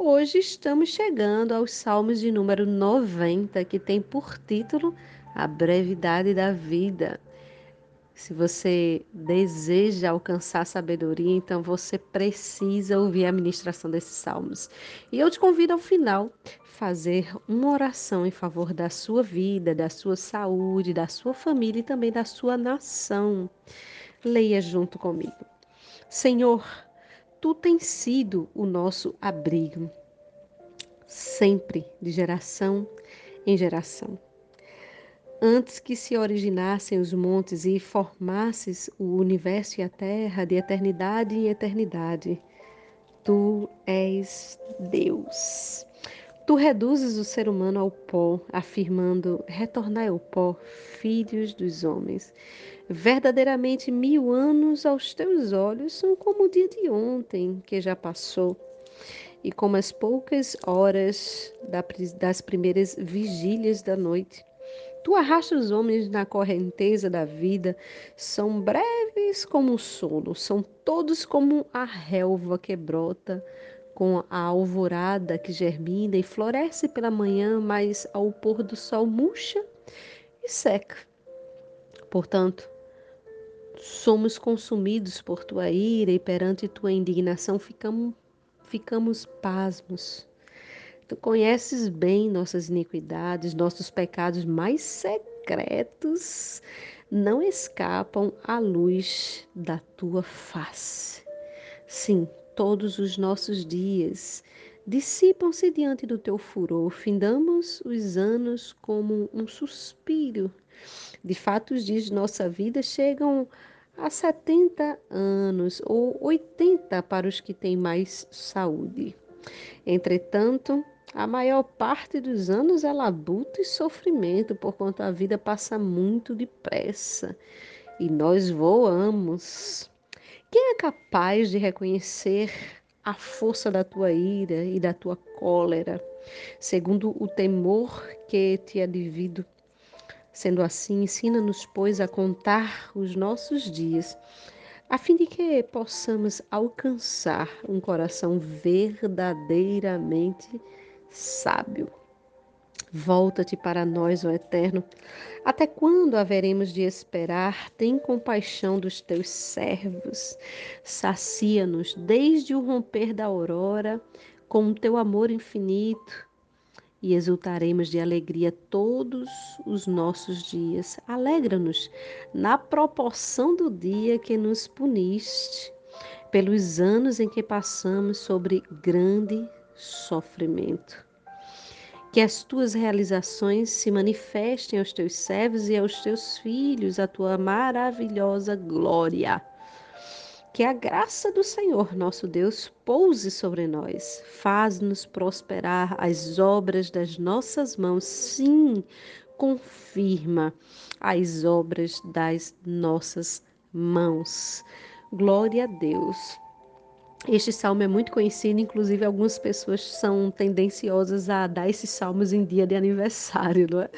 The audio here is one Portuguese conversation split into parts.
Hoje estamos chegando aos Salmos de número 90, que tem por título A Brevidade da Vida. Se você deseja alcançar sabedoria, então você precisa ouvir a ministração desses salmos. E eu te convido ao final fazer uma oração em favor da sua vida, da sua saúde, da sua família e também da sua nação. Leia junto comigo. Senhor, tu tens sido o nosso abrigo, sempre de geração em geração. Antes que se originassem os montes e formasses o universo e a terra de eternidade em eternidade, tu és Deus. Tu reduzes o ser humano ao pó, afirmando: retornai ao pó, filhos dos homens. Verdadeiramente mil anos aos teus olhos são como o dia de ontem, que já passou, e como as poucas horas das primeiras vigílias da noite. Tu arrastas os homens na correnteza da vida, são breves como o sono, são todos como a relva que brota com a alvorada que germina e floresce pela manhã, mas ao pôr do sol murcha e seca. Portanto, somos consumidos por tua ira e perante tua indignação ficamos, ficamos pasmos. Tu conheces bem nossas iniquidades, nossos pecados mais secretos não escapam à luz da tua face. Sim, todos os nossos dias dissipam-se diante do teu furor, findamos os anos como um suspiro. De fato, os dias de nossa vida chegam a 70 anos ou 80 para os que têm mais saúde. Entretanto, a maior parte dos anos é labuta e sofrimento, porquanto a vida passa muito depressa e nós voamos. Quem é capaz de reconhecer a força da tua ira e da tua cólera, segundo o temor que te é devido? Sendo assim, ensina-nos, pois, a contar os nossos dias, a fim de que possamos alcançar um coração verdadeiramente sábio. Volta-te para nós, ó Eterno. Até quando haveremos de esperar? Tem compaixão dos teus servos. Sacia-nos desde o romper da aurora com o teu amor infinito e exultaremos de alegria todos os nossos dias. Alegra-nos na proporção do dia que nos puniste, pelos anos em que passamos sobre grande sofrimento que as tuas realizações se manifestem aos teus servos e aos teus filhos, a tua maravilhosa glória. Que a graça do Senhor nosso Deus pouse sobre nós, faz-nos prosperar as obras das nossas mãos, sim, confirma as obras das nossas mãos. Glória a Deus. Este salmo é muito conhecido, inclusive algumas pessoas são tendenciosas a dar esses salmos em dia de aniversário, não é?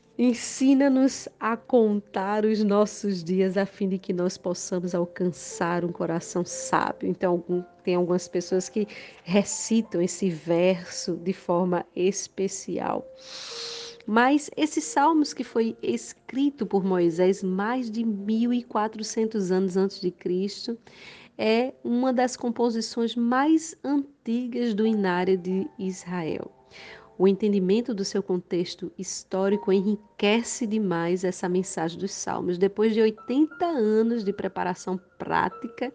Ensina-nos a contar os nossos dias a fim de que nós possamos alcançar um coração sábio. Então, tem algumas pessoas que recitam esse verso de forma especial. Mas esses salmos que foi escrito por Moisés mais de 1400 anos antes de Cristo, é uma das composições mais antigas do Inário de Israel. O entendimento do seu contexto histórico enriquece demais essa mensagem dos Salmos. Depois de 80 anos de preparação prática,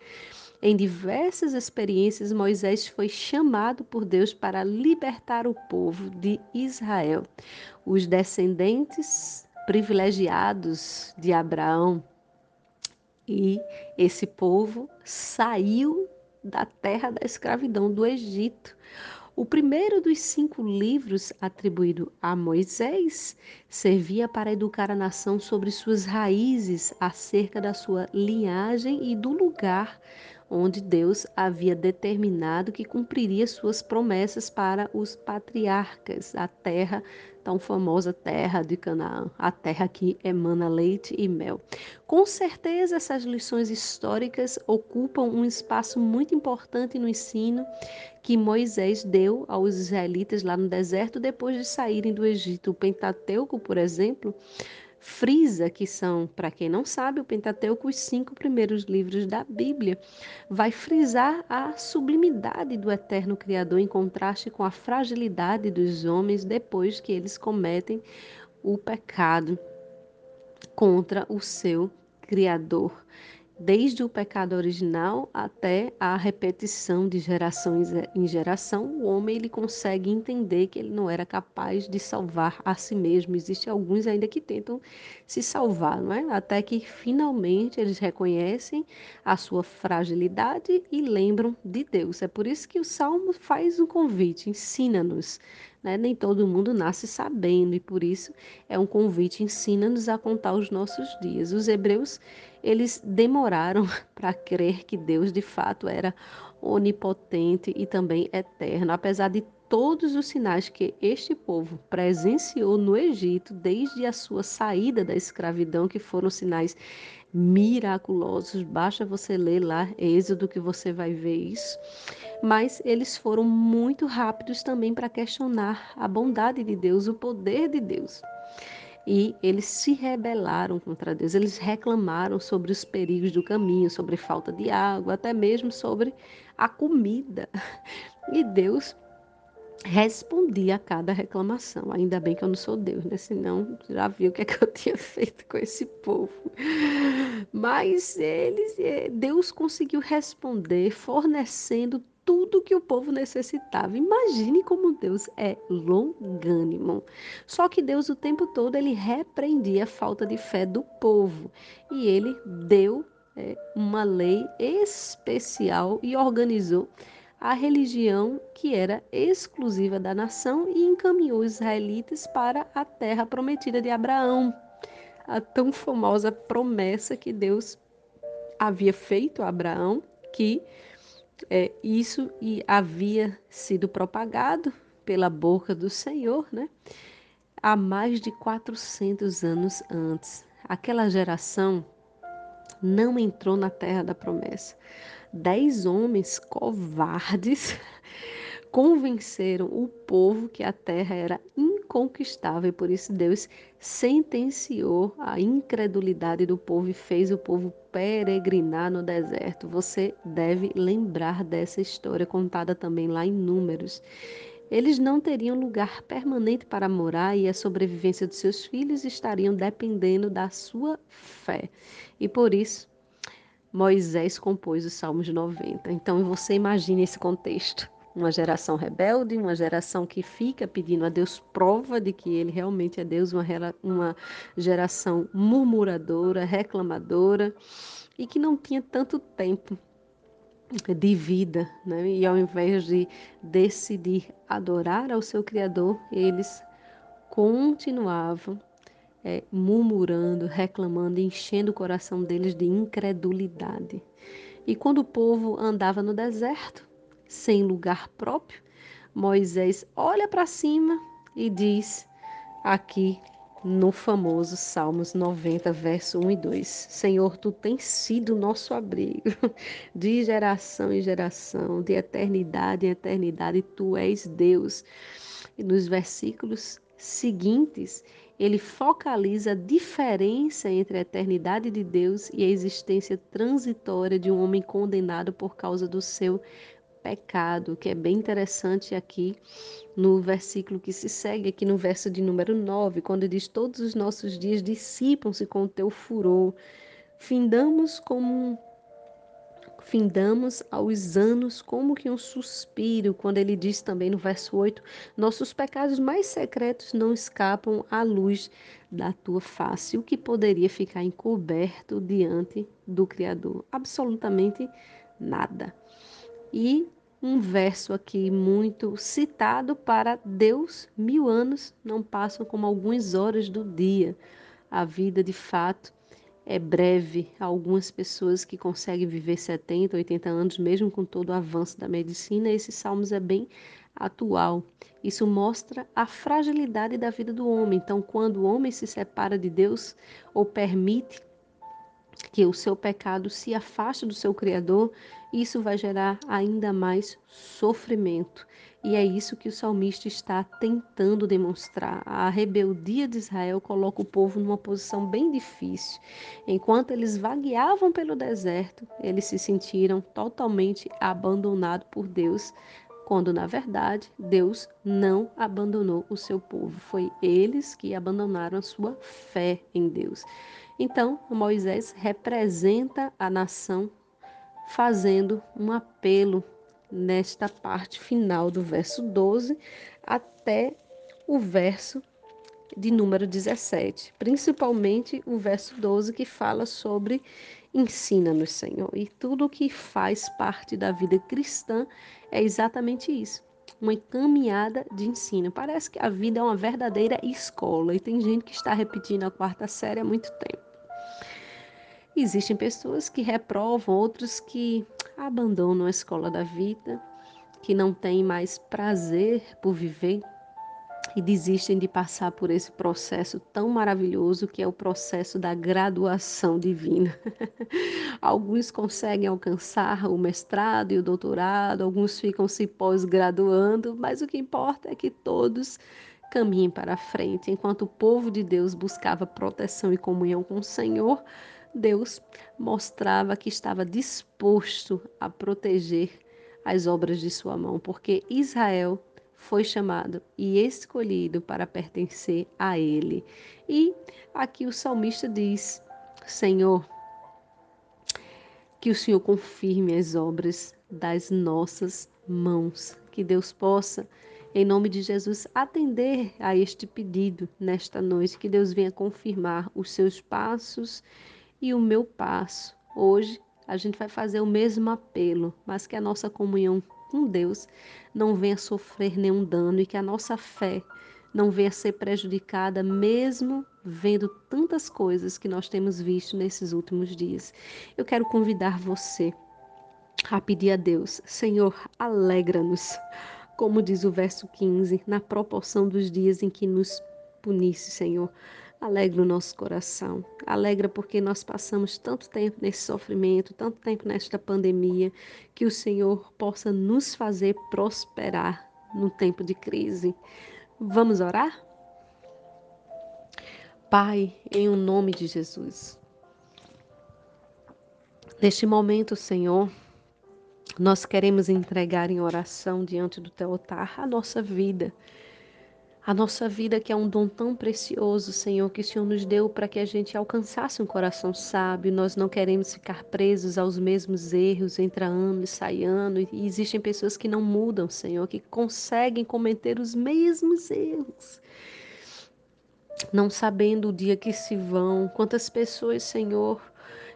em diversas experiências, Moisés foi chamado por Deus para libertar o povo de Israel. Os descendentes privilegiados de Abraão e esse povo saiu da terra da escravidão do Egito, O primeiro dos cinco livros atribuído a Moisés servia para educar a nação sobre suas raízes, acerca da sua linhagem e do lugar onde Deus havia determinado que cumpriria suas promessas para os patriarcas, a terra tão famosa terra de Canaã, a terra que emana leite e mel. Com certeza essas lições históricas ocupam um espaço muito importante no ensino que Moisés deu aos israelitas lá no deserto depois de saírem do Egito. O Pentateuco, por exemplo, frisa, que são, para quem não sabe, o Pentateuco, os cinco primeiros livros da Bíblia, vai frisar a sublimidade do eterno Criador em contraste com a fragilidade dos homens depois que eles cometem o pecado contra o seu Criador desde o pecado original até a repetição de gerações em geração, o homem ele consegue entender que ele não era capaz de salvar a si mesmo. Existem alguns ainda que tentam se salvar, não é? Até que finalmente eles reconhecem a sua fragilidade e lembram de Deus. É por isso que o Salmo faz um convite, ensina-nos né? Nem todo mundo nasce sabendo e por isso é um convite, ensina-nos a contar os nossos dias. Os hebreus, eles demoraram para crer que Deus de fato era onipotente e também eterno, apesar de todos os sinais que este povo presenciou no Egito desde a sua saída da escravidão, que foram sinais miraculosos. Basta você ler lá Êxodo que você vai ver isso. Mas eles foram muito rápidos também para questionar a bondade de Deus, o poder de Deus. E eles se rebelaram contra Deus, eles reclamaram sobre os perigos do caminho, sobre falta de água, até mesmo sobre a comida. E Deus respondi a cada reclamação. Ainda bem que eu não sou Deus, né? Senão já viu o que, é que eu tinha feito com esse povo. Mas eles, eh, Deus conseguiu responder fornecendo tudo que o povo necessitava. Imagine como Deus é longânimo. Só que Deus o tempo todo ele repreendia a falta de fé do povo e ele deu é, uma lei especial e organizou a religião que era exclusiva da nação e encaminhou os israelitas para a terra prometida de Abraão, a tão famosa promessa que Deus havia feito a Abraão, que é, isso e havia sido propagado pela boca do Senhor, né? Há mais de 400 anos antes. Aquela geração não entrou na terra da promessa dez homens covardes convenceram o povo que a terra era inconquistável e por isso Deus sentenciou a incredulidade do povo e fez o povo peregrinar no deserto. Você deve lembrar dessa história contada também lá em Números. Eles não teriam lugar permanente para morar e a sobrevivência de seus filhos estariam dependendo da sua fé. E por isso Moisés compôs os Salmos 90. Então você imagine esse contexto. Uma geração rebelde, uma geração que fica pedindo a Deus prova de que ele realmente é Deus, uma, uma geração murmuradora, reclamadora e que não tinha tanto tempo de vida, né? E ao invés de decidir adorar ao seu Criador, eles continuavam é, murmurando, reclamando, enchendo o coração deles de incredulidade. E quando o povo andava no deserto, sem lugar próprio, Moisés olha para cima e diz aqui no famoso Salmos 90, verso 1 e 2: Senhor, tu tens sido nosso abrigo de geração em geração, de eternidade em eternidade, tu és Deus. E nos versículos seguintes, ele focaliza a diferença entre a eternidade de Deus e a existência transitória de um homem condenado por causa do seu pecado, que é bem interessante aqui no versículo que se segue, aqui no verso de número 9, quando diz: Todos os nossos dias dissipam-se com o teu furor, findamos como findamos aos anos como que um suspiro, quando ele diz também no verso 8: Nossos pecados mais secretos não escapam à luz da tua face. O que poderia ficar encoberto diante do Criador? Absolutamente nada. E um verso aqui muito citado para Deus, mil anos não passam como algumas horas do dia. A vida, de fato, é breve. Há algumas pessoas que conseguem viver 70, 80 anos, mesmo com todo o avanço da medicina. Esse Salmos é bem atual. Isso mostra a fragilidade da vida do homem. Então, quando o homem se separa de Deus ou permite que o seu pecado se afaste do seu Criador, isso vai gerar ainda mais sofrimento. E é isso que o salmista está tentando demonstrar. A rebeldia de Israel coloca o povo numa posição bem difícil. Enquanto eles vagueavam pelo deserto, eles se sentiram totalmente abandonados por Deus, quando na verdade Deus não abandonou o seu povo. Foi eles que abandonaram a sua fé em Deus. Então, Moisés representa a nação fazendo um apelo nesta parte final do verso 12 até o verso de número 17, principalmente o verso 12 que fala sobre ensina-nos, Senhor. E tudo que faz parte da vida cristã é exatamente isso. Uma caminhada de ensino. Parece que a vida é uma verdadeira escola e tem gente que está repetindo a quarta série há muito tempo. Existem pessoas que reprovam, outros que abandonam a escola da vida, que não têm mais prazer por viver e desistem de passar por esse processo tão maravilhoso que é o processo da graduação divina. alguns conseguem alcançar o mestrado e o doutorado, alguns ficam se pós-graduando, mas o que importa é que todos caminhem para a frente. Enquanto o povo de Deus buscava proteção e comunhão com o Senhor, Deus mostrava que estava disposto a proteger as obras de sua mão, porque Israel foi chamado e escolhido para pertencer a ele. E aqui o salmista diz: Senhor, que o Senhor confirme as obras das nossas mãos, que Deus possa em nome de Jesus, atender a este pedido nesta noite, que Deus venha confirmar os seus passos e o meu passo. Hoje a gente vai fazer o mesmo apelo, mas que a nossa comunhão com Deus não venha sofrer nenhum dano e que a nossa fé não venha ser prejudicada, mesmo vendo tantas coisas que nós temos visto nesses últimos dias. Eu quero convidar você a pedir a Deus, Senhor, alegra-nos, como diz o verso 15, na proporção dos dias em que nos punisse, Senhor. Alegra o nosso coração. Alegra porque nós passamos tanto tempo nesse sofrimento, tanto tempo nesta pandemia, que o Senhor possa nos fazer prosperar no tempo de crise. Vamos orar? Pai, em o nome de Jesus. Neste momento, Senhor, nós queremos entregar em oração diante do teu altar a nossa vida a nossa vida, que é um dom tão precioso, Senhor, que o Senhor nos deu para que a gente alcançasse um coração sábio. Nós não queremos ficar presos aos mesmos erros, entra ano e sai ano. E existem pessoas que não mudam, Senhor, que conseguem cometer os mesmos erros. Não sabendo o dia que se vão, quantas pessoas, Senhor,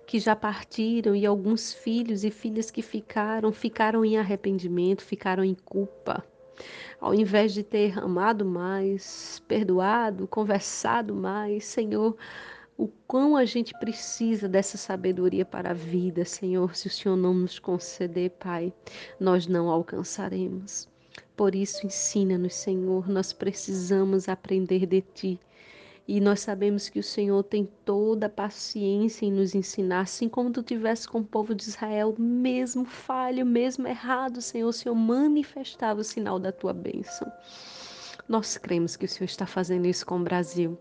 que já partiram e alguns filhos e filhas que ficaram, ficaram em arrependimento, ficaram em culpa ao invés de ter amado mais, perdoado, conversado mais, Senhor, o quão a gente precisa dessa sabedoria para a vida, Senhor. Se o Senhor não nos conceder, Pai, nós não alcançaremos. Por isso, ensina-nos, Senhor, nós precisamos aprender de Ti. E nós sabemos que o Senhor tem toda a paciência em nos ensinar, assim como tu tivesse com o povo de Israel, mesmo falho, mesmo errado, Senhor, o Senhor manifestava o sinal da tua bênção. Nós cremos que o Senhor está fazendo isso com o Brasil.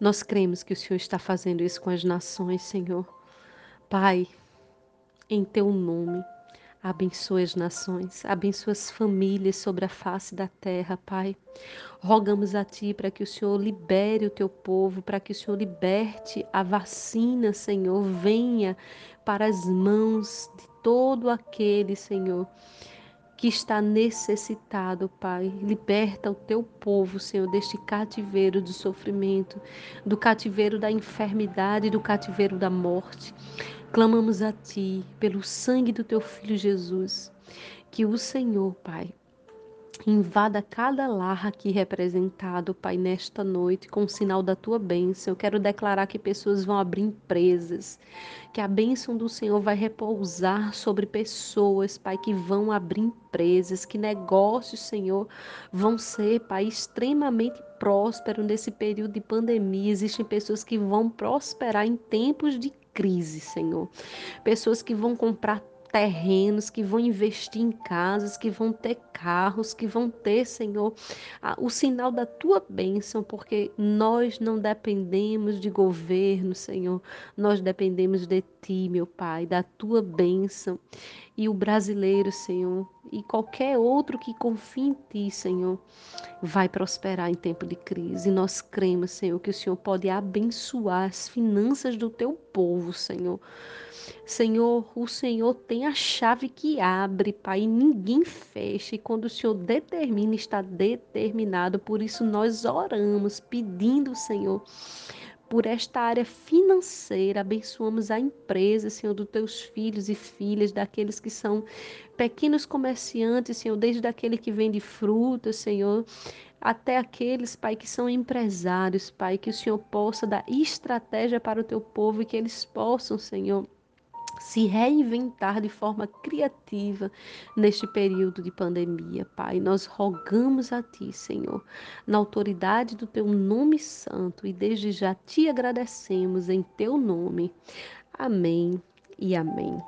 Nós cremos que o Senhor está fazendo isso com as nações, Senhor. Pai, em teu nome, Abençoe as nações, abençoe as famílias sobre a face da terra, Pai. Rogamos a Ti para que o Senhor libere o Teu povo, para que o Senhor liberte a vacina, Senhor, venha para as mãos de todo aquele, Senhor, que está necessitado, Pai. Liberta o Teu povo, Senhor, deste cativeiro do sofrimento, do cativeiro da enfermidade, do cativeiro da morte. Clamamos a Ti pelo sangue do Teu Filho Jesus. Que o Senhor, Pai, Invada cada lar aqui representado, Pai, nesta noite, com o sinal da tua bênção. Eu quero declarar que pessoas vão abrir empresas, que a bênção do Senhor vai repousar sobre pessoas, Pai, que vão abrir empresas, que negócios, Senhor, vão ser, Pai, extremamente prósperos nesse período de pandemia. Existem pessoas que vão prosperar em tempos de crise, Senhor. Pessoas que vão comprar terrenos, que vão investir em casas, que vão ter carros, que vão ter, Senhor, o sinal da tua bênção, porque nós não dependemos de governo, Senhor, nós dependemos de ti, meu Pai, da tua bênção. E o brasileiro, Senhor, e qualquer outro que confie em ti, Senhor, vai prosperar em tempo de crise. Nós cremos, Senhor, que o Senhor pode abençoar as finanças do teu povo, Senhor. Senhor, o Senhor tem a chave que abre, Pai, e ninguém fecha. E quando o Senhor determina, está determinado. Por isso nós oramos, pedindo, Senhor, por esta área financeira. Abençoamos a empresa, Senhor, dos teus filhos e filhas, daqueles que são pequenos comerciantes, Senhor, desde aquele que vende frutas, Senhor, até aqueles, Pai, que são empresários, Pai, que o Senhor possa dar estratégia para o teu povo e que eles possam, Senhor, se reinventar de forma criativa neste período de pandemia, Pai. Nós rogamos a Ti, Senhor, na autoridade do Teu nome santo e desde já te agradecemos em Teu nome. Amém e amém.